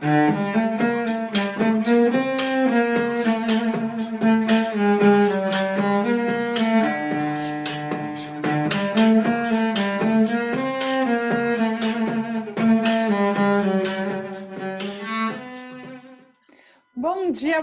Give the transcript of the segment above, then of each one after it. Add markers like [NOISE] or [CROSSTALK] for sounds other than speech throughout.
Bom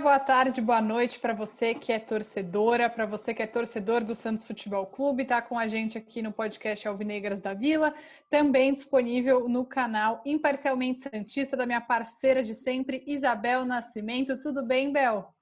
boa tarde, boa noite para você que é torcedora, para você que é torcedor do Santos Futebol Clube, está com a gente aqui no podcast Alvinegras da Vila, também disponível no canal Imparcialmente Santista da minha parceira de sempre, Isabel Nascimento. Tudo bem, Bel?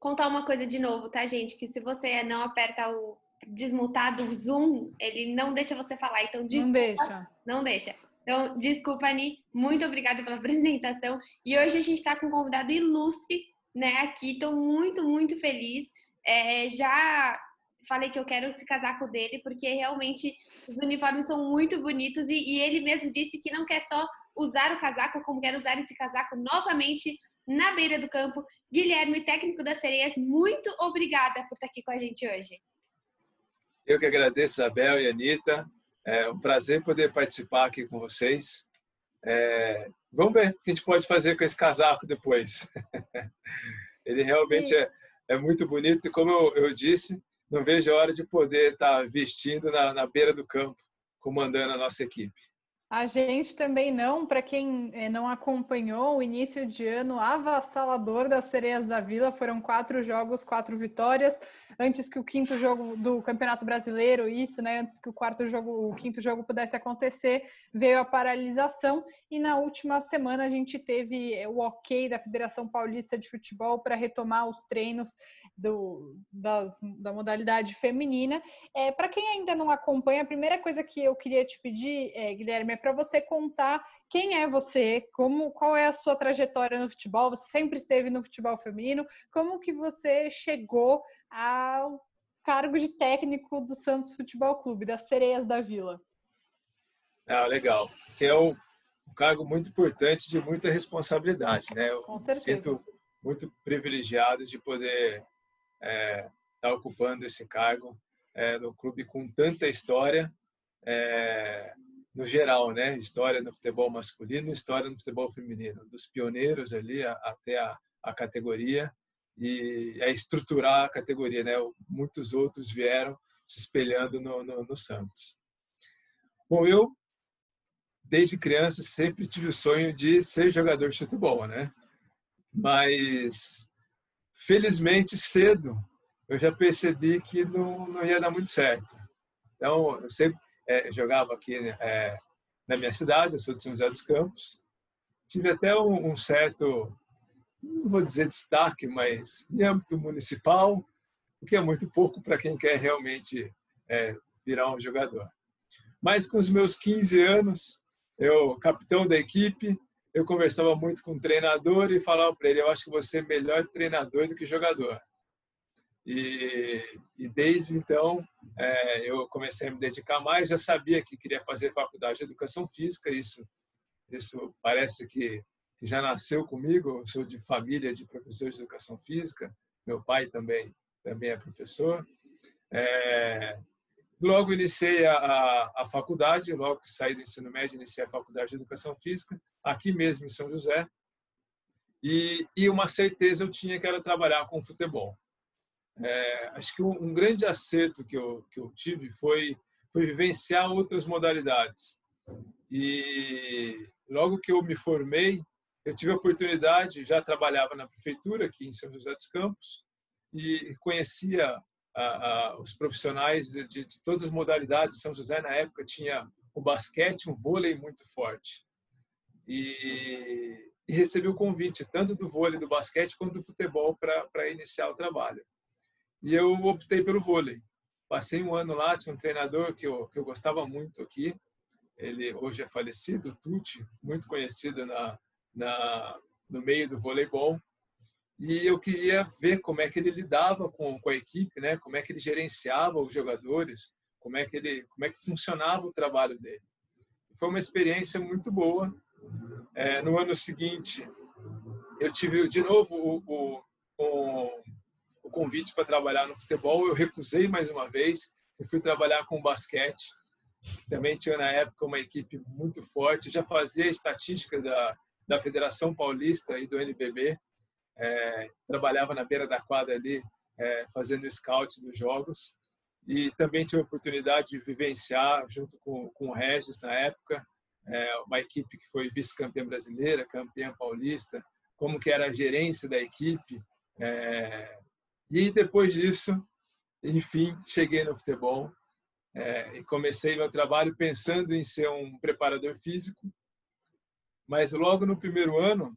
Contar uma coisa de novo, tá, gente? Que se você não aperta o desmutar do Zoom, ele não deixa você falar. Então, desculpa, não deixa. Não deixa. Então, desculpa, Ani, muito obrigada pela [LAUGHS] apresentação. E hoje a gente está com um convidado ilustre, né, aqui. Estou muito, muito feliz. É, já falei que eu quero esse casaco dele, porque realmente os uniformes são muito bonitos e, e ele mesmo disse que não quer só usar o casaco, como quer usar esse casaco novamente na beira do campo. Guilherme, técnico das sereias, muito obrigada por estar aqui com a gente hoje. Eu que agradeço, Isabel e Anitta. É um prazer poder participar aqui com vocês. É, vamos ver o que a gente pode fazer com esse casaco depois. [LAUGHS] Ele realmente é, é, muito bonito e, como eu, eu, disse, não vejo a hora de poder estar vestindo na, na beira do campo, comandando a nossa equipe. A gente também não, para quem eh, não acompanhou o início de ano avassalador das Sereias da Vila, foram quatro jogos, quatro vitórias, antes que o quinto jogo do Campeonato Brasileiro, isso, né, antes que o quarto jogo, o quinto jogo pudesse acontecer, veio a paralisação. E na última semana a gente teve eh, o OK da Federação Paulista de Futebol para retomar os treinos do, das, da modalidade feminina. É, para quem ainda não acompanha, a primeira coisa que eu queria te pedir, é, Guilherme, é para você contar quem é você, como, qual é a sua trajetória no futebol. Você sempre esteve no futebol feminino. Como que você chegou ao cargo de técnico do Santos Futebol Clube, das Sereias da Vila? Ah, legal. Que é um, cargo muito importante de muita responsabilidade, né? Eu Com certeza. sinto muito privilegiado de poder é, tá ocupando esse cargo é, no clube com tanta história, é, no geral, né? História no futebol masculino, história no futebol feminino, dos pioneiros ali a, até a, a categoria e a estruturar a categoria, né? Muitos outros vieram se espelhando no, no, no Santos. Bom, eu desde criança sempre tive o sonho de ser jogador de futebol, né? Mas felizmente cedo eu já percebi que não, não ia dar muito certo. Então, eu sempre é, jogava aqui é, na minha cidade, eu sou de São José dos Campos. Tive até um, um certo, não vou dizer destaque, mas em âmbito municipal, o que é muito pouco para quem quer realmente é, virar um jogador. Mas com os meus 15 anos, eu, capitão da equipe, eu conversava muito com o treinador e falava para ele: eu acho que você é melhor treinador do que jogador. E, e desde então é, eu comecei a me dedicar mais. Já sabia que queria fazer faculdade de educação física. Isso, isso parece que, já nasceu comigo. Eu sou de família de professores de educação física. Meu pai também também é professor. É, logo iniciei a, a, a, faculdade, logo que saí do ensino médio, iniciei a faculdade de educação física aqui mesmo em São José. E, e uma certeza eu tinha que era trabalhar com futebol. É, acho que um, um, grande acerto que eu, que eu tive foi, foi vivenciar outras modalidades. E logo que eu me formei, eu tive a oportunidade, já trabalhava na prefeitura aqui em São José dos Campos e conhecia a, a, os profissionais de, de, de, todas as modalidades. São José na época tinha o basquete, um vôlei muito forte e, e recebi o convite tanto do vôlei, do basquete, quanto do futebol para iniciar o trabalho. E eu optei pelo vôlei. Passei um ano lá, tinha um treinador que eu, que eu gostava muito aqui, ele hoje é falecido, Tuti, muito conhecido na, na, no meio do voleibol. E eu queria ver como é que ele lidava com, com a equipe, né? como é que ele gerenciava os jogadores, como é que, ele, como é que funcionava o trabalho dele. Foi uma experiência muito boa é, no ano seguinte, eu tive de novo o, o, o, o convite para trabalhar no futebol. Eu recusei mais uma vez. Eu fui trabalhar com basquete. que também tinha na época uma equipe muito forte, já fazia estatística da, da Federação Paulista e do NBB, é, trabalhava na beira da quadra ali, é, fazendo scout dos jogos, e também tive a oportunidade de vivenciar, junto com, com o Regis na época, é, uma equipe que foi vice-campeã brasileira, campeã paulista, como que era a gerência da equipe. É, e depois disso, enfim, cheguei no futebol é, e comecei meu trabalho pensando em ser um preparador físico. Mas logo no primeiro ano,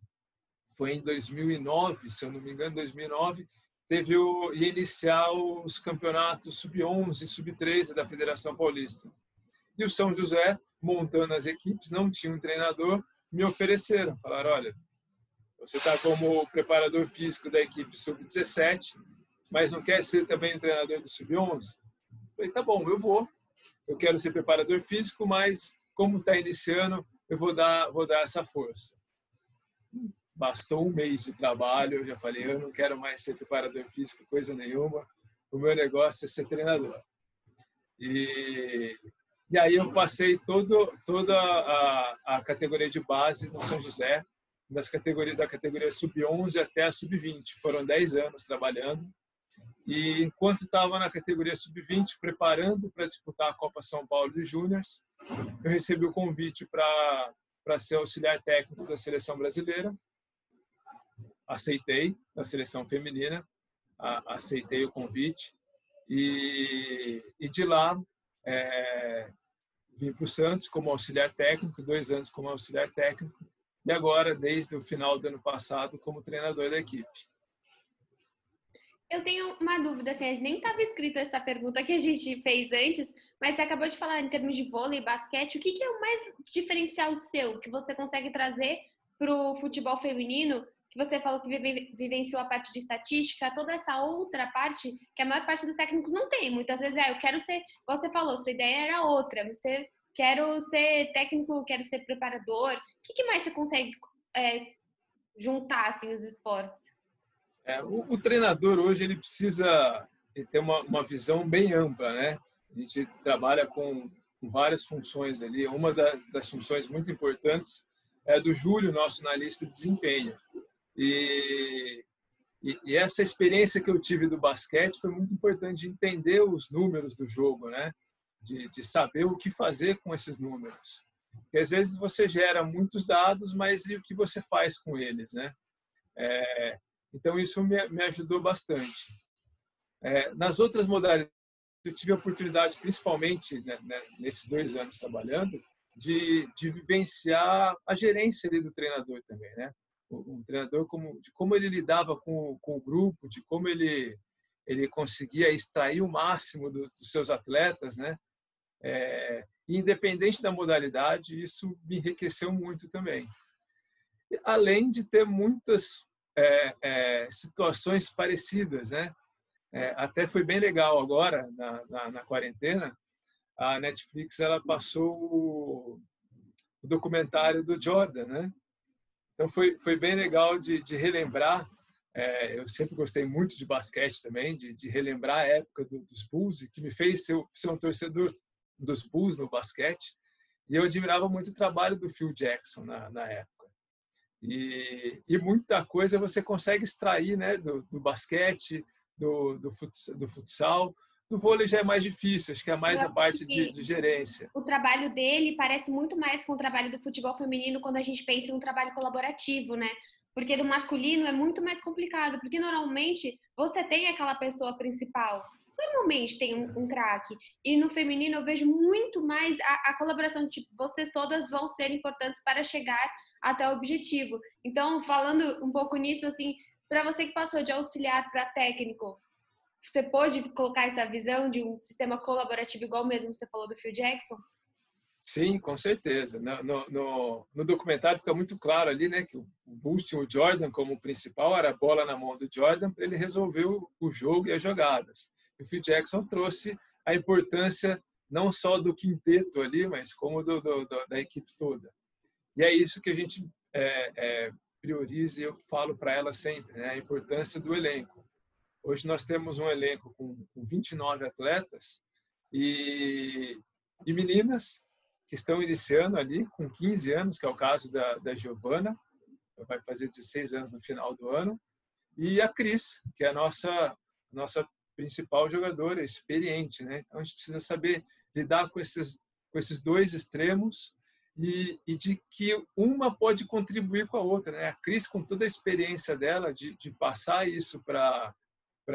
foi em 2009, se eu não me engano, 2009, teve o ia iniciar os campeonatos sub-11 e sub-13 da Federação Paulista. E o São José, montando as equipes, não tinha um treinador, me ofereceram, falaram, olha, você está como preparador físico da equipe sub-17, mas não quer ser também o treinador do sub-11? Falei, tá bom, eu vou. Eu quero ser preparador físico, mas como está iniciando, eu vou dar, vou dar essa força. Bastou um mês de trabalho, eu já falei, eu não quero mais ser preparador físico, coisa nenhuma. O meu negócio é ser treinador. E, e aí eu passei todo, toda a, a categoria de base no São José, das categorias da categoria sub-11 até a sub-20. Foram 10 anos trabalhando. E enquanto estava na categoria sub-20, preparando para disputar a Copa São Paulo de Júniors, eu recebi o convite para ser auxiliar técnico da seleção brasileira. Aceitei na seleção feminina, a, aceitei o convite e, e de lá é, vim para o Santos como auxiliar técnico, dois anos como auxiliar técnico e agora, desde o final do ano passado, como treinador da equipe. Eu tenho uma dúvida, assim, nem estava escrito essa pergunta que a gente fez antes, mas você acabou de falar em termos de vôlei, basquete, o que, que é o mais diferencial seu que você consegue trazer para o futebol feminino? Que você falou que vivenciou a parte de estatística, toda essa outra parte que a maior parte dos técnicos não tem. Muitas vezes, é, eu quero ser, você falou, sua ideia era outra, você quero ser técnico, quero ser preparador. O que, que mais você consegue é, juntar assim, os esportes? É, o, o, treinador hoje ele precisa ter uma, uma visão bem ampla, né? A gente trabalha com, com várias funções ali. Uma das, das, funções muito importantes é do Júlio, nosso analista de desempenho. E, e, e, essa experiência que eu tive do basquete foi muito importante de entender os números do jogo, né? de, de saber o que fazer com esses números. Porque às vezes você gera muitos dados, mas e o que você faz com eles, né? É, então isso me, me ajudou bastante. É, nas outras modalidades, eu tive a oportunidade, principalmente né, né, nesses dois anos trabalhando, de, de vivenciar a gerência do treinador também, né? Um treinador como de como ele lidava com, com o grupo, de como ele ele conseguia extrair o máximo dos, dos seus atletas, né? É, independente da modalidade, isso me enriqueceu muito também. Além de ter muitas é, é, situações parecidas, né? É, até foi bem legal agora na, na, na, quarentena. A Netflix ela passou o, o, documentário do Jordan, né? Então foi foi bem legal de, de relembrar. É, eu sempre gostei muito de basquete também, de, de relembrar a época do, dos Bulls, que me fez ser, ser um torcedor dos Bulls no basquete, e eu admirava muito o trabalho do Phil Jackson na, na época. E, e, muita coisa você consegue extrair né, do, do basquete, do, do, futsal, do futsal. Do vôlei já é mais difícil, acho que é mais a parte de, de, gerência. O trabalho dele parece muito mais com o trabalho do futebol feminino quando a gente pensa em um trabalho colaborativo, né? Porque do masculino é muito mais complicado, porque normalmente você tem aquela pessoa principal, normalmente tem um, um craque. E no feminino eu vejo muito mais a, a colaboração, tipo, vocês todas vão ser importantes para chegar até o objetivo. Então, falando um pouco nisso, assim, para você que passou de auxiliar para técnico, você pode colocar essa visão de um sistema colaborativo igual mesmo você falou do Phil Jackson? Sim, com certeza. No, no, no, documentário fica muito claro ali, né, que o tinha o Jordan como principal, era a bola na mão do Jordan, ele resolveu o jogo e as jogadas o Phil Jackson trouxe a importância não só do quinteto ali, mas como do, do, do, da equipe toda. E é isso que a gente é, é, prioriza e eu falo para ela sempre, né? a importância do elenco. Hoje nós temos um elenco com, com 29 atletas e, e meninas que estão iniciando ali com 15 anos, que é o caso da, da Giovana, vai fazer 16 anos no final do ano, e a Cris, que é a nossa, nossa principal jogadora, experiente. Né? Então a gente precisa saber lidar com esses, com esses dois extremos e, e, de que uma pode contribuir com a outra. Né? A Cris, com toda a experiência dela de, de passar isso para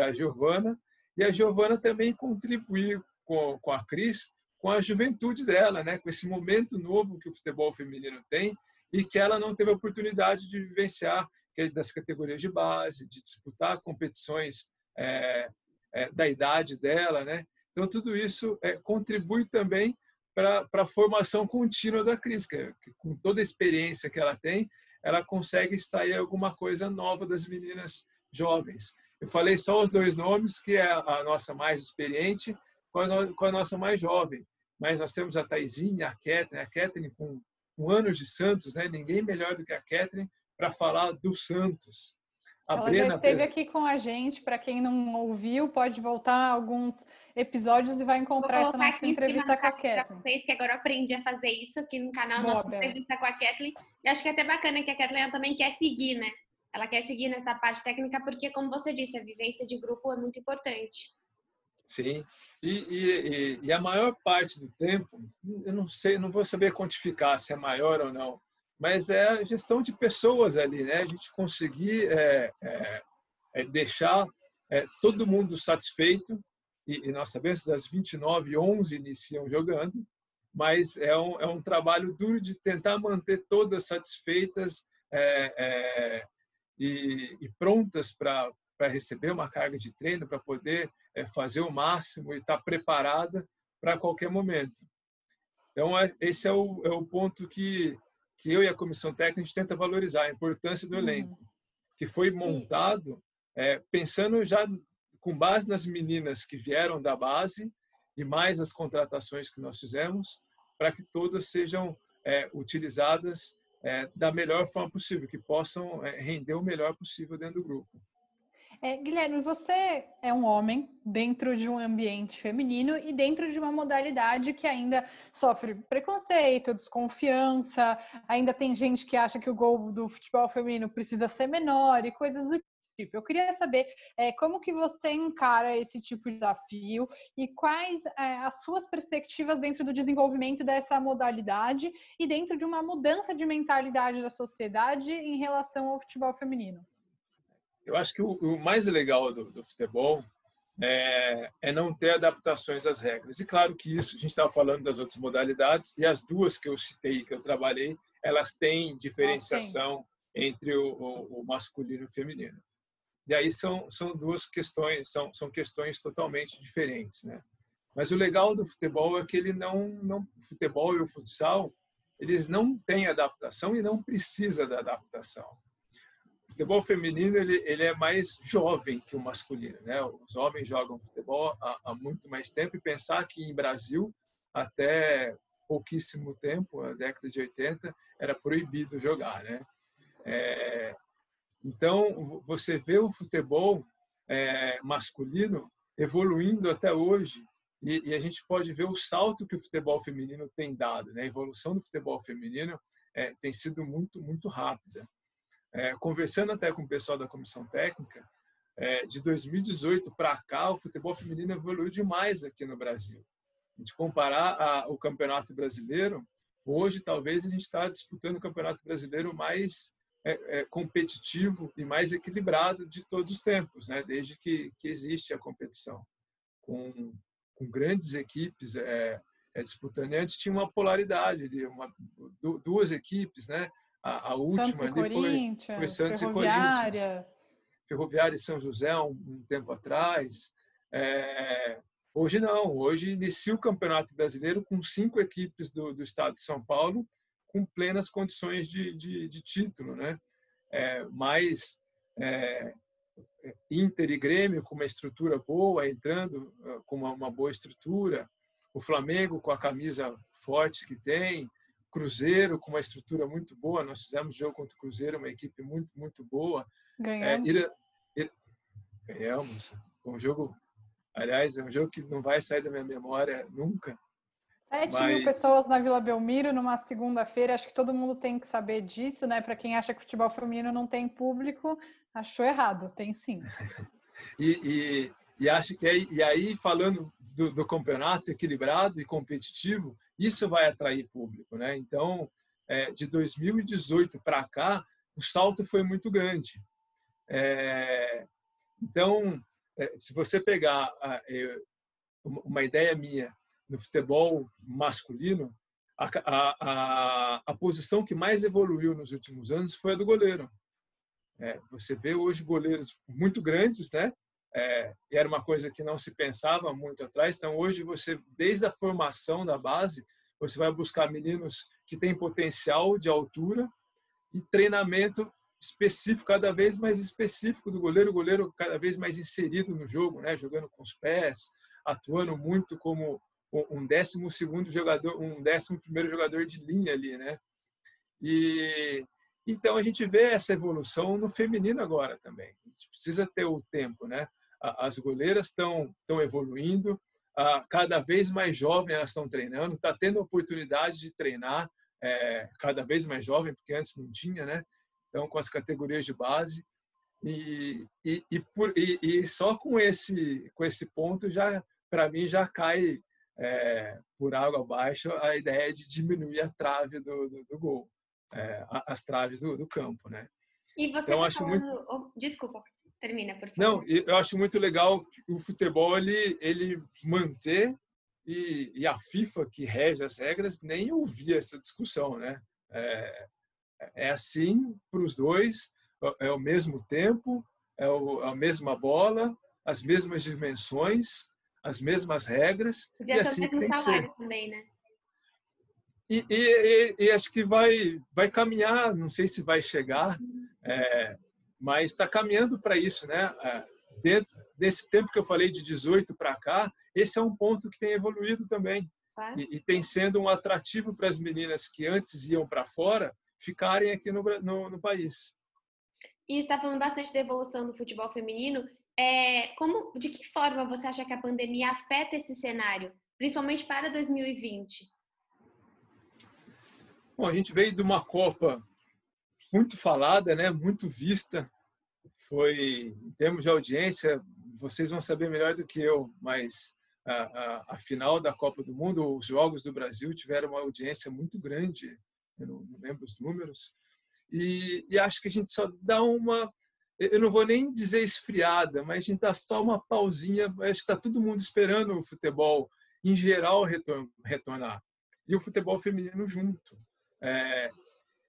a Giovana, e a Giovana também contribuir com, com a Cris com a juventude dela, né? com esse momento novo que o futebol feminino tem e que ela não teve a oportunidade de vivenciar é das categorias de base, de disputar competições é, é, da idade dela, né? Então tudo isso é, contribui também para a formação contínua da Cris, que, que, com toda a experiência que ela tem, ela consegue extrair alguma coisa nova das meninas jovens. Eu falei só os dois nomes, que é a nossa mais experiente com a, nossa mais jovem mas nós temos a Taizinha, a Catherine, a Catherine com, com anos de Santos, né? ninguém melhor do que a Catherine para falar do Santos. A Ela Brena já esteve aqui com a gente, para quem não ouviu, pode voltar alguns episódios e vai encontrar essa nossa entrevista com a Kathleen. vocês que agora eu aprendi a fazer isso aqui no canal, Boa, nossa entrevista com a Kathleen. E acho que é até bacana que a Kathleen também quer seguir, né? Ela quer seguir nessa parte técnica porque, como você disse, a vivência de grupo é muito importante. Sim, e, e, e, a maior parte do tempo, eu não sei, não vou saber quantificar se é maior ou não, mas é a gestão de pessoas ali, né? A gente conseguir é, é, é deixar é, todo mundo satisfeito, e, e, nós sabemos das 29, 11 iniciam jogando, mas é um, é um trabalho duro de tentar manter todas satisfeitas é, é, e, e prontas para receber uma carga de treino, para poder é, fazer o máximo e estar tá preparada para qualquer momento. Então, é, esse é o, é o ponto que, que eu e a comissão técnica a gente tenta valorizar, a importância do elenco, uhum. que foi montado é, pensando já com base nas meninas que vieram da base e mais as contratações que nós fizemos, para que todas sejam é, utilizadas é, da melhor forma possível, que possam é, render o melhor possível dentro do grupo. É, Guilherme, você é um homem dentro de um ambiente feminino e dentro de uma modalidade que ainda sofre preconceito, desconfiança, ainda tem gente que acha que o gol do futebol feminino precisa ser menor e coisas do tipo. Eu queria saber é, como que você encara esse tipo de desafio e quais é, as suas perspectivas dentro do desenvolvimento dessa modalidade e dentro de uma mudança de mentalidade da sociedade em relação ao futebol feminino. Eu acho que o, o mais legal do, do futebol é, é, não ter adaptações às regras. E claro que isso, a gente estava falando das outras modalidades, e as duas que eu citei, que eu trabalhei, elas têm diferenciação ah, entre o, o, o, masculino e o feminino. E aí são, são duas questões, são, são questões totalmente diferentes. Né? Mas o legal do futebol é que ele não, não, o futebol e o futsal, eles não têm adaptação e não precisa da adaptação futebol feminino ele, ele é mais jovem que o masculino, né? Os homens jogam futebol há, há, muito mais tempo e pensar que em Brasil até pouquíssimo tempo, a década de 80, era proibido jogar, né? É, então você vê o futebol é, masculino evoluindo até hoje e, e, a gente pode ver o salto que o futebol feminino tem dado, né? A evolução do futebol feminino é, tem sido muito muito rápida. É, conversando até com o pessoal da comissão técnica, é, de 2018 para cá, o futebol feminino evoluiu demais aqui no Brasil. A gente comparar a, o Campeonato Brasileiro, hoje talvez a gente está disputando o Campeonato Brasileiro mais é, é, competitivo e mais equilibrado de todos os tempos, né? desde que, que existe a competição. Com, com grandes equipes é, é disputando. E antes tinha uma polaridade, uma, duas equipes, né? A, a última ali foi, foi Santos e Corinthians. Ferroviária e São José, um, um tempo atrás. É, hoje não, hoje inicia o Campeonato Brasileiro com cinco equipes do, do estado de São Paulo com plenas condições de, de, de título, né? É, mais é, Inter e Grêmio com uma estrutura boa, entrando ah, com uma, uma boa estrutura, o Flamengo com a camisa forte que tem, Cruzeiro com uma estrutura muito boa. Nós fizemos jogo contra o Cruzeiro, uma equipe muito, muito boa. Ganhamos. É, Ira, Ira, ganhamos. Um jogo, aliás, é um jogo que não vai sair da minha memória nunca. 7 Mas... mil pessoas na Vila Belmiro numa segunda-feira, acho que todo mundo tem que saber disso, né? Para quem acha que futebol feminino não tem público, achou errado, tem sim. [LAUGHS] e, e, e, acho que aí, e aí falando do, do, campeonato equilibrado e competitivo, isso vai atrair público, né? Então, é, de 2018 para cá, o salto foi muito grande. É, então, é, se você pegar uma ideia minha no futebol masculino, a, a, a, a, posição que mais evoluiu nos últimos anos foi a do goleiro. É, você vê hoje goleiros muito grandes, né? É, era uma coisa que não se pensava muito atrás. Então, hoje, você, desde a formação da base, você vai buscar meninos que têm potencial de altura e treinamento específico, cada vez mais específico do goleiro, o goleiro cada vez mais inserido no jogo, né? jogando com os pés, atuando muito como um décimo segundo jogador, um décimo primeiro jogador de linha ali, né? E então a gente vê essa evolução no feminino agora também. A gente precisa ter o tempo, né? As goleiras estão estão evoluindo, cada vez mais jovem elas estão treinando, está tendo oportunidade de treinar é, cada vez mais jovem, porque antes não tinha, né? Então com as categorias de base e, e, e, por, e, e só com esse com esse ponto já para mim já cai é, por água abaixo a ideia de diminuir a trave do, do, do gol, é, as traves do, do, campo, né? E você então, tá acho falando... muito... Desculpa, termina, por favor. Não, eu acho muito legal o futebol ele, ele manter e, e a FIFA que rege as regras nem ouvir essa discussão, né? É, é assim para os dois, é o mesmo tempo, é, o, é a mesma bola, as mesmas dimensões, as mesmas regras e assim tem que ser. Também, né? E, e, e, acho que vai vai caminhar, não sei se vai chegar, é, mas está caminhando para isso, né? É, dentro desse tempo que eu falei de 18 para cá, esse é um ponto que tem evoluído também e, e, tem sendo um atrativo para as meninas que antes iam para fora ficarem aqui no, no, no país. E está falando bastante da evolução do futebol feminino é, como, de que forma você acha que a pandemia afeta esse cenário, principalmente para 2020? Bom, a gente veio de uma Copa muito falada, né? Muito vista. Foi em termos de audiência, vocês vão saber melhor do que eu, mas a, a, a final da Copa do Mundo, os jogos do Brasil tiveram uma audiência muito grande. Eu não, lembro os números. E, e acho que a gente só dá uma eu não vou nem dizer esfriada, mas a gente dá só uma pausinha. Acho que está todo mundo esperando o futebol, em geral, retornar. E o futebol feminino junto. É,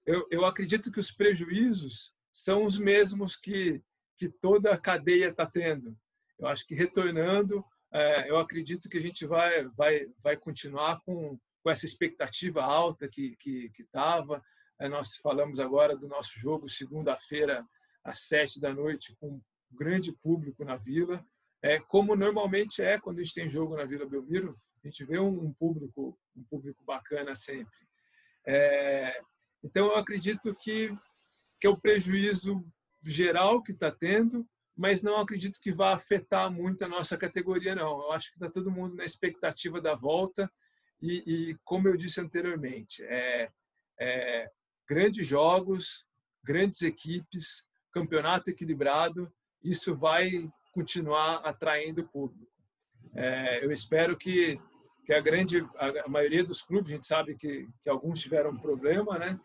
eu, eu acredito que os prejuízos são os mesmos que, que toda a cadeia está tendo. Eu acho que retornando, é, eu acredito que a gente vai, vai, vai continuar com, com essa expectativa alta que estava. Que, que é, nós falamos agora do nosso jogo segunda-feira às sete da noite com um grande público na Vila, é como normalmente é quando a gente tem jogo na Vila Belmiro, a gente vê um, público um público bacana sempre. É, então eu acredito que que é o prejuízo geral que está tendo, mas não acredito que vá afetar muito a nossa categoria não. Eu acho que está todo mundo na expectativa da volta e, e como eu disse anteriormente, é, é grandes jogos, grandes equipes, campeonato equilibrado, isso vai continuar atraindo público. É, eu espero que, que a grande a maioria dos clubes, a gente sabe que, que alguns tiveram problema, né?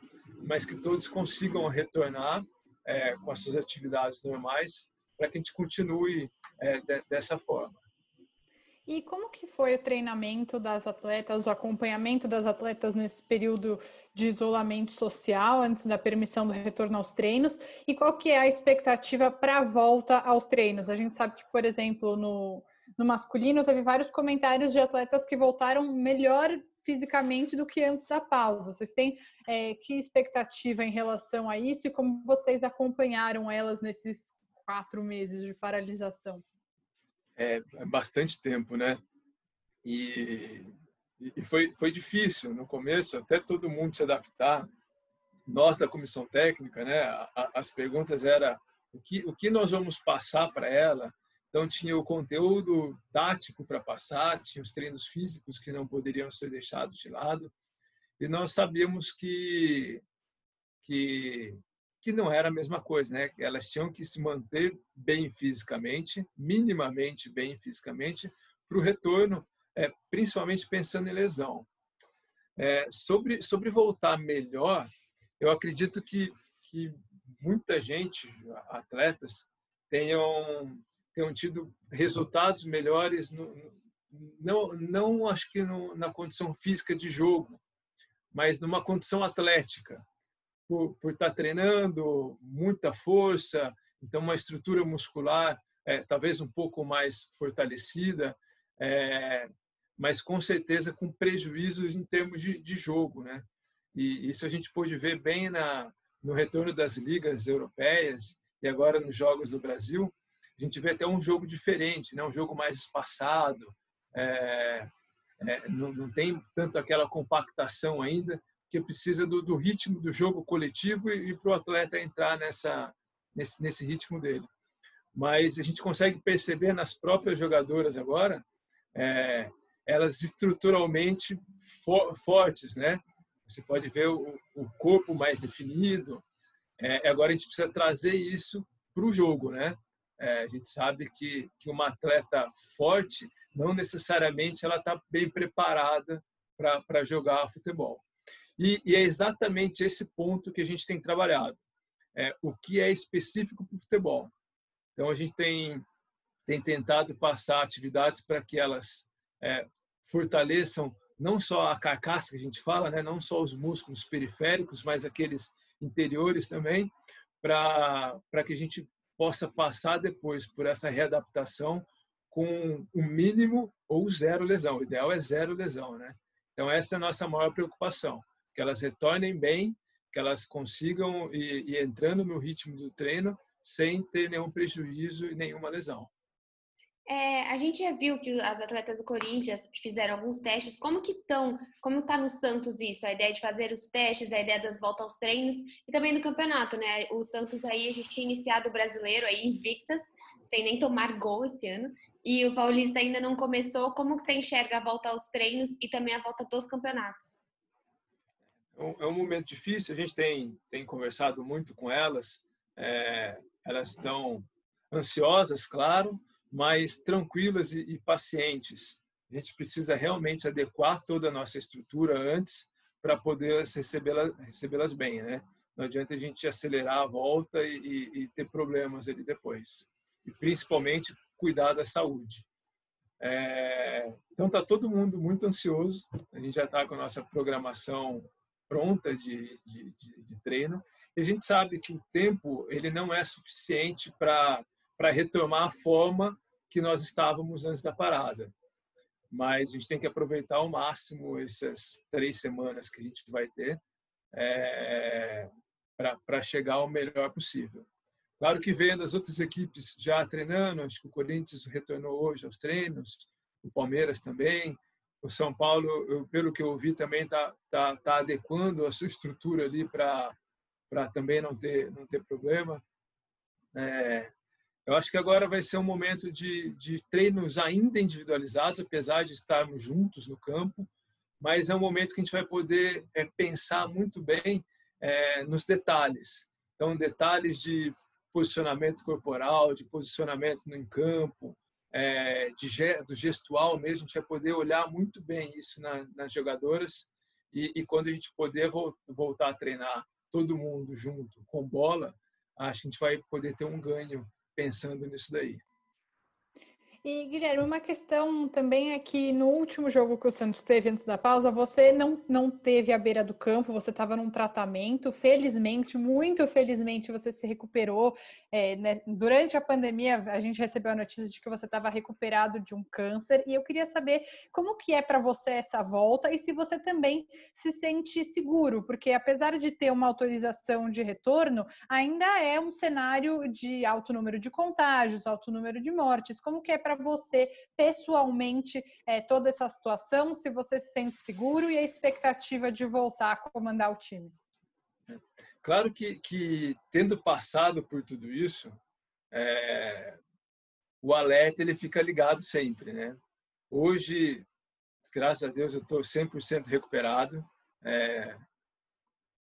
mas que todos consigam retornar é, com as suas atividades normais para que a gente continue é, de, dessa forma. E como que foi o treinamento das atletas, o acompanhamento das atletas nesse período de isolamento social, antes da permissão do retorno aos treinos? E qual que é a expectativa para a volta aos treinos? A gente sabe que, por exemplo, no, no masculino, teve vários comentários de atletas que voltaram melhor fisicamente do que antes da pausa. Vocês têm é, que expectativa em relação a isso e como vocês acompanharam elas nesses quatro meses de paralisação? É, é bastante tempo, né? E, e foi, foi difícil no começo, até todo mundo se adaptar. Nós da comissão técnica, né? As perguntas era o que o que nós vamos passar para ela Então tinha o conteúdo tático para passar, tinha os treinos físicos que não poderiam ser deixados de lado. E nós sabíamos que que que não era a mesma coisa, né? Elas tinham que se manter bem fisicamente, minimamente bem fisicamente, para o retorno, é, principalmente pensando em lesão. É, sobre sobre voltar melhor, eu acredito que que muita gente, atletas, tenham tenham tido resultados melhores no, não não acho que no, na condição física de jogo, mas numa condição atlética por, por estar tá treinando muita força, então uma estrutura muscular é, talvez um pouco mais fortalecida, é, mas com certeza com prejuízos em termos de, de jogo, né? E isso a gente pôde ver bem na, no retorno das ligas europeias e agora nos jogos do Brasil. A gente vê até um jogo diferente, né? um jogo mais espaçado, é, é, não, não, tem tanto aquela compactação ainda, que precisa do, do ritmo do jogo coletivo e, e para o atleta entrar nessa, nesse, nesse ritmo dele. Mas a gente consegue perceber nas próprias jogadoras agora, é, elas estruturalmente for, fortes, né? Você pode ver o, o corpo mais definido. É, agora a gente precisa trazer isso para o jogo, né? É, a gente sabe que, que uma atleta forte não necessariamente ela está bem preparada para jogar futebol. E, e, é exatamente esse ponto que a gente tem trabalhado. É, o que é específico para o futebol. Então, a gente tem, tem tentado passar atividades para que elas é, fortaleçam não só a carcaça que a gente fala, né? não só os músculos periféricos, mas aqueles interiores também, para que a gente possa passar depois por essa readaptação com o mínimo ou zero lesão. O ideal é zero lesão, né? Então essa é a nossa maior preocupação que elas retornem bem, que elas consigam ir, ir entrando no ritmo do treino sem ter nenhum prejuízo e nenhuma lesão. É, a gente já viu que as atletas do Corinthians fizeram alguns testes. Como que estão? Como está no Santos isso? A ideia de fazer os testes, a ideia das voltas aos treinos e também do campeonato, né? O Santos aí a gente tinha iniciado o brasileiro aí invictas, sem nem tomar gol esse ano. E o Paulista ainda não começou. Como que você enxerga a volta aos treinos e também a volta dos campeonatos? É um momento difícil. A gente tem tem conversado muito com elas. É, elas estão ansiosas, claro, mas tranquilas e, e, pacientes. A gente precisa realmente adequar toda a nossa estrutura antes para poder recebê-las recebê bem, né? Não adianta a gente acelerar a volta e, e, e ter problemas ali depois. E principalmente cuidar da saúde. É, então tá todo mundo muito ansioso. A gente já está com a nossa programação pronta de, de, de, de treino. E a gente sabe que o tempo ele não é suficiente para retomar a forma que nós estávamos antes da parada. Mas a gente tem que aproveitar ao máximo essas três semanas que a gente vai ter é, para chegar ao melhor possível. Claro que vendo as outras equipes já treinando, acho que o Corinthians retornou hoje aos treinos, o Palmeiras também, o São Paulo, eu, pelo que eu vi, também está tá, tá adequando a sua estrutura ali para também não ter, não ter problema. É, eu acho que agora vai ser um momento de, de treinos ainda individualizados, apesar de estarmos juntos no campo, mas é um momento que a gente vai poder é, pensar muito bem é, nos detalhes. Então, detalhes de posicionamento corporal, de posicionamento no campo, é, de, do gestual mesmo, a gente vai poder olhar muito bem isso na, nas jogadoras e, e, quando a gente poder vo, voltar a treinar todo mundo junto com bola, acho que a gente vai poder ter um ganho pensando nisso daí. E, Guilherme, uma questão também é que no último jogo que o Santos teve antes da pausa, você não, não teve a beira do campo, você estava num tratamento. Felizmente, muito felizmente, você se recuperou. É, né? Durante a pandemia, a gente recebeu a notícia de que você estava recuperado de um câncer. E eu queria saber como que é para você essa volta e se você também se sente seguro, porque apesar de ter uma autorização de retorno, ainda é um cenário de alto número de contágios, alto número de mortes. Como que é para para você pessoalmente é, toda essa situação, se você se sente seguro e a expectativa de voltar a comandar o time. Claro que, que tendo passado por tudo isso, é, o alerta ele fica ligado sempre, né? Hoje, graças a Deus, eu estou 100% recuperado. É,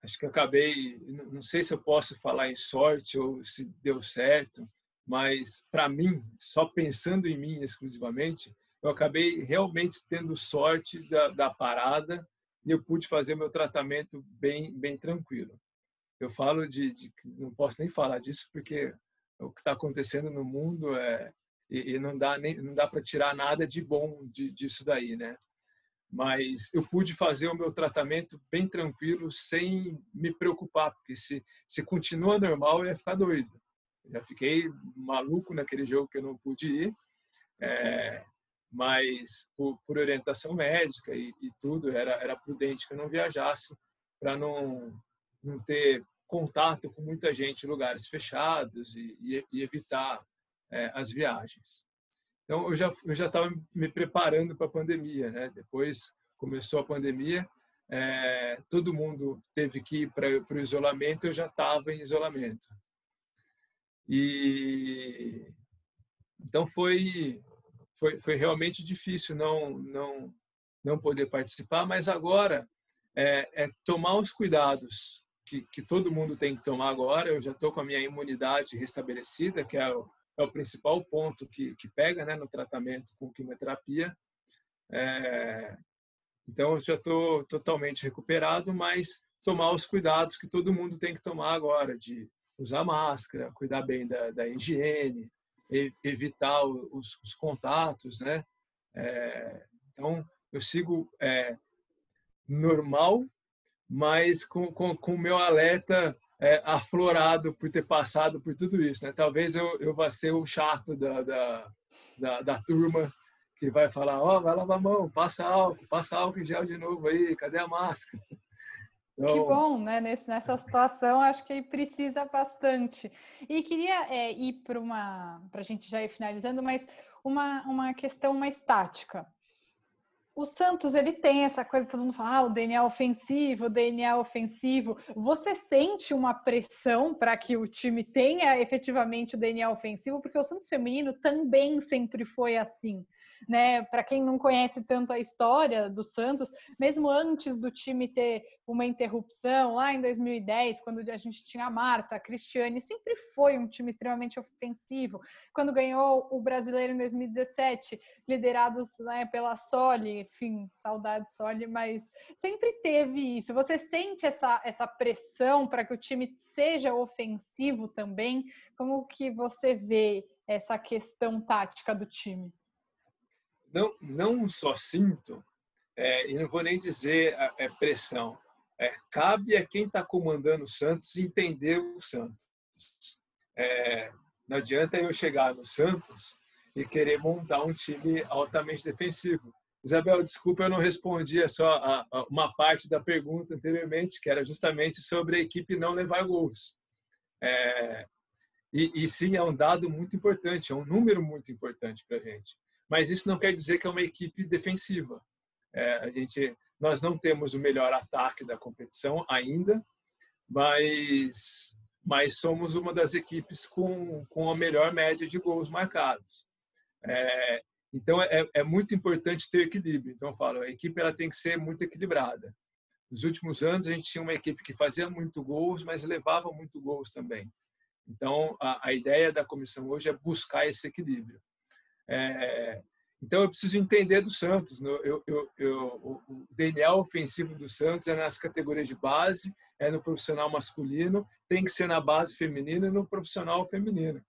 acho que eu acabei, não sei se eu posso falar em sorte ou se deu certo, mas para mim, só pensando em mim exclusivamente, eu acabei realmente tendo sorte da, da parada e eu pude fazer meu tratamento bem, bem tranquilo. Eu falo de, de não posso nem falar disso porque o que está acontecendo no mundo é e, e, não dá nem não dá para tirar nada de bom de, disso daí, né? Mas eu pude fazer o meu tratamento bem tranquilo, sem me preocupar, porque se se continua normal, eu ia ficar doido. Já fiquei maluco naquele jogo que eu não pude ir, é, mas por, por, orientação médica e, e tudo era era prudente que eu não viajasse para não não ter contato com muita gente em lugares fechados e, e, e evitar é, as viagens. Então, eu já já estava me preparando para a pandemia, né? Depois começou a pandemia, é, todo mundo teve que ir para o isolamento, eu já estava em isolamento. E então foi foi, foi realmente difícil não não não poder participar, mas agora é, é tomar os cuidados que, que, todo mundo tem que tomar agora. Eu já estou com a minha imunidade restabelecida, que é o, é o principal ponto que, que pega né, no tratamento com quimioterapia. É, então, eu já estou totalmente recuperado, mas tomar os cuidados que todo mundo tem que tomar agora, de usar máscara, cuidar bem da, da higiene, evitar os, os, contatos, né? É, então, eu sigo é, normal, mas com o meu alerta é, aflorado por ter passado por tudo isso. Né? Talvez eu, eu vá ser o chato da, da, da, da turma que vai falar, ó, oh, vai lavar a mão, passa álcool, passa álcool em gel de novo aí, cadê a máscara? Então... Que bom, né? Nesse, nessa situação, acho que precisa bastante. E queria é, ir para uma, para a gente já ir finalizando, mas uma, uma questão mais tática o Santos ele tem essa coisa, todo mundo fala, ah, o DNA ofensivo, o DNA ofensivo. Você sente uma pressão para que o time tenha efetivamente o DNA ofensivo? Porque o Santos feminino também sempre foi assim né? Para quem não conhece tanto a história do Santos, mesmo antes do time ter uma interrupção lá em 2010, quando a gente tinha a Marta, a Cristiane, sempre foi um time extremamente ofensivo. Quando ganhou o Brasileiro em 2017, liderados né, pela Soli, enfim, saudade Soli, mas sempre teve isso. Você sente essa, essa pressão para que o time seja ofensivo também? Como que você vê essa questão tática do time? não, não só sinto, é, e não vou nem dizer é, pressão, é, cabe a quem está comandando o Santos entender o Santos. É, não adianta eu chegar no Santos e querer montar um time altamente defensivo. Isabel, desculpa, eu não respondi só a, a uma parte da pergunta anteriormente, que era justamente sobre a equipe não levar gols. É, e, e, sim, é um dado muito importante, é um número muito importante para a gente mas isso não quer dizer que é uma equipe defensiva. É, a gente, nós não temos o melhor ataque da competição ainda, mas, mas somos uma das equipes com, com a melhor média de gols marcados. É, então é, é, muito importante ter equilíbrio. Então eu falo, a equipe ela tem que ser muito equilibrada. Nos últimos anos a gente tinha uma equipe que fazia muito gols, mas levava muito gols também. Então a, a ideia da comissão hoje é buscar esse equilíbrio. É, então eu preciso entender do Santos. Eu, eu, eu, o DNA ofensivo do Santos é nas categorias de base, é no profissional masculino, tem que ser na base feminina e no profissional feminino.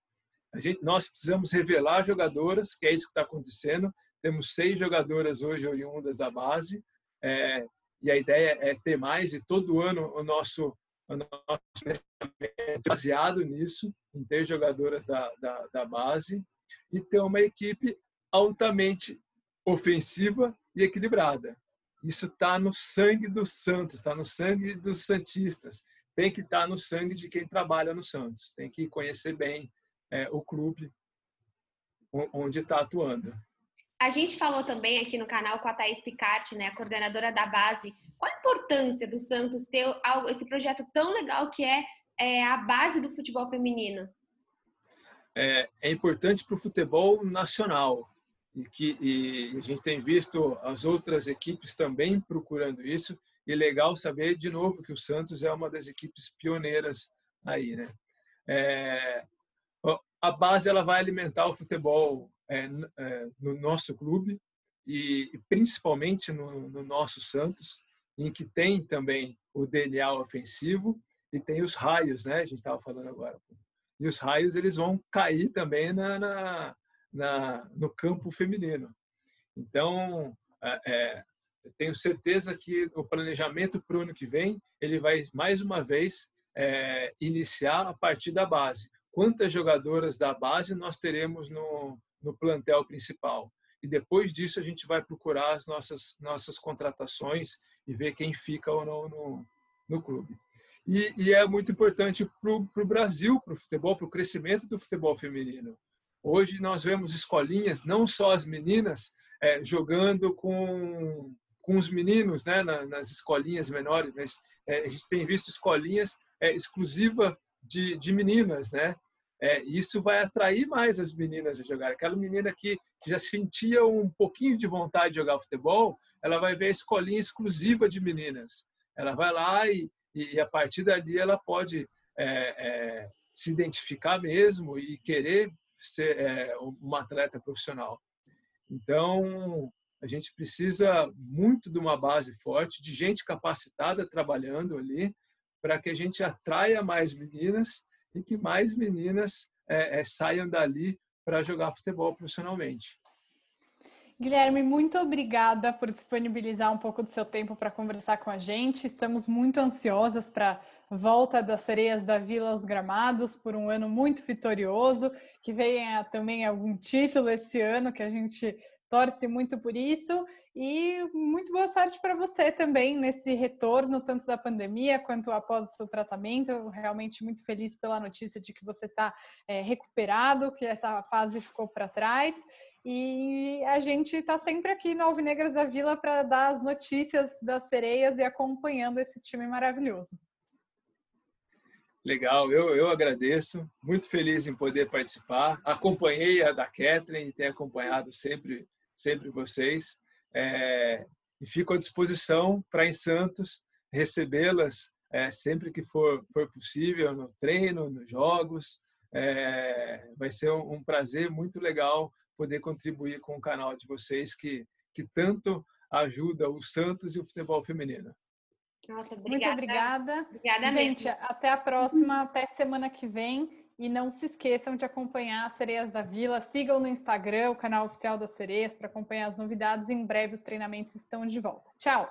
Gente, nós precisamos revelar jogadoras, que é isso que está acontecendo. Temos seis jogadoras hoje oriundas da base, é, e a ideia é ter mais, e todo ano o nosso, o nosso é baseado nisso, em ter jogadoras da, da, da base e ter uma equipe altamente ofensiva e equilibrada. Isso está no sangue dos Santos, está no sangue dos Santistas. Tem que estar tá no sangue de quem trabalha no Santos. Tem que conhecer bem é, o clube onde está atuando. A gente falou também aqui no canal com a Thaís Picarte, né, a coordenadora da base. Qual a importância do Santos ter esse projeto tão legal que é, é a base do futebol feminino? é, é importante para o futebol nacional e que e a gente tem visto as outras equipes também procurando isso e legal saber de novo que o Santos é uma das equipes pioneiras aí, né? É, a base ela vai alimentar o futebol é, é, no nosso clube e, principalmente no, no, nosso Santos, em que tem também o DNA ofensivo e tem os raios, né? A gente estava falando agora. E os raios eles vão cair também na, na, na no campo feminino. Então, é, é tenho certeza que o planejamento para o ano que vem ele vai mais uma vez é, iniciar a partir da base. Quantas jogadoras da base nós teremos no, no plantel principal? E depois disso a gente vai procurar as nossas nossas contratações e ver quem fica ou não no, no clube. E, e é muito importante para o Brasil, para o futebol, para o crescimento do futebol feminino. Hoje nós vemos escolinhas, não só as meninas, é, jogando com, com os meninos né, nas escolinhas menores, mas é, a gente tem visto escolinhas é, exclusiva de, de meninas, né? É, isso vai atrair mais as meninas a jogar. Aquela menina que, que, já sentia um pouquinho de vontade de jogar futebol, ela vai ver a escolinha exclusiva de meninas. Ela vai lá e, e a partir dali ela pode é, é, se identificar mesmo e querer ser é, uma atleta profissional. Então, a gente precisa muito de uma base forte, de gente capacitada trabalhando ali, para que a gente atraia mais meninas e que mais meninas é, é, saiam dali para jogar futebol profissionalmente. Guilherme, muito obrigada por disponibilizar um pouco do seu tempo para conversar com a gente. Estamos muito ansiosas para a volta das sereias da Vila aos gramados por um ano muito vitorioso, que venha também algum título esse ano que a gente torce muito por isso e muito boa sorte para você também nesse retorno, tanto da pandemia quanto após o seu tratamento. Realmente muito feliz pela notícia de que você está é, recuperado, que essa fase ficou para trás. E a gente está sempre aqui no Alvinegras da Vila para dar as notícias das sereias e acompanhando esse time maravilhoso. Legal, eu, eu agradeço, muito feliz em poder participar. Acompanhei a da Kathleen tenho acompanhado sempre sempre vocês. É, e fico à disposição para em Santos recebê-las é, sempre que for, for possível, no treino, nos jogos. É, vai ser um, um, prazer muito legal poder contribuir com o canal de vocês que, que tanto ajuda o Santos e o futebol feminino. Nossa, obrigada. Muito obrigada. Obrigada Gente, mesmo. até a próxima, até semana que vem. E não se esqueçam de acompanhar as Sereias da Vila. Sigam no Instagram o canal oficial das Sereias para acompanhar as novidades. Em breve os treinamentos estão de volta. Tchau!